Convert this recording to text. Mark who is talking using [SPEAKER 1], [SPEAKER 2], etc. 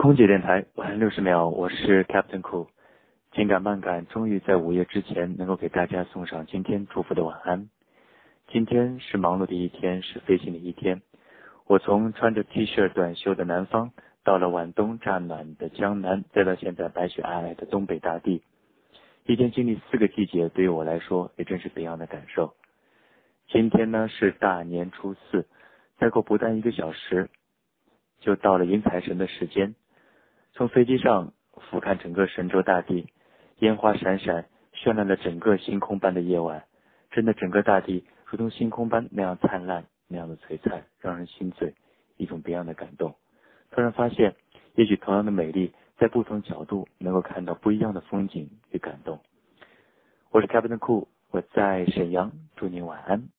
[SPEAKER 1] 空姐电台晚安六十秒，我是 Captain Cool。情感慢感终于在午夜之前能够给大家送上今天祝福的晚安。今天是忙碌的一天，是飞行的一天。我从穿着 T 恤短袖的南方，到了晚冬乍暖的江南，再到现在白雪皑皑的东北大地。一天经历四个季节，对于我来说也真是怎样的感受。今天呢是大年初四，再过不到一个小时，就到了迎财神的时间。从飞机上俯瞰整个神州大地，烟花闪闪，绚烂了整个星空般的夜晚。真的，整个大地如同星空般那样灿烂，那样的璀璨，让人心醉，一种别样的感动。突然发现，也许同样的美丽，在不同角度能够看到不一样的风景与感动。我是 Captain Cool，我在沈阳，祝您晚安。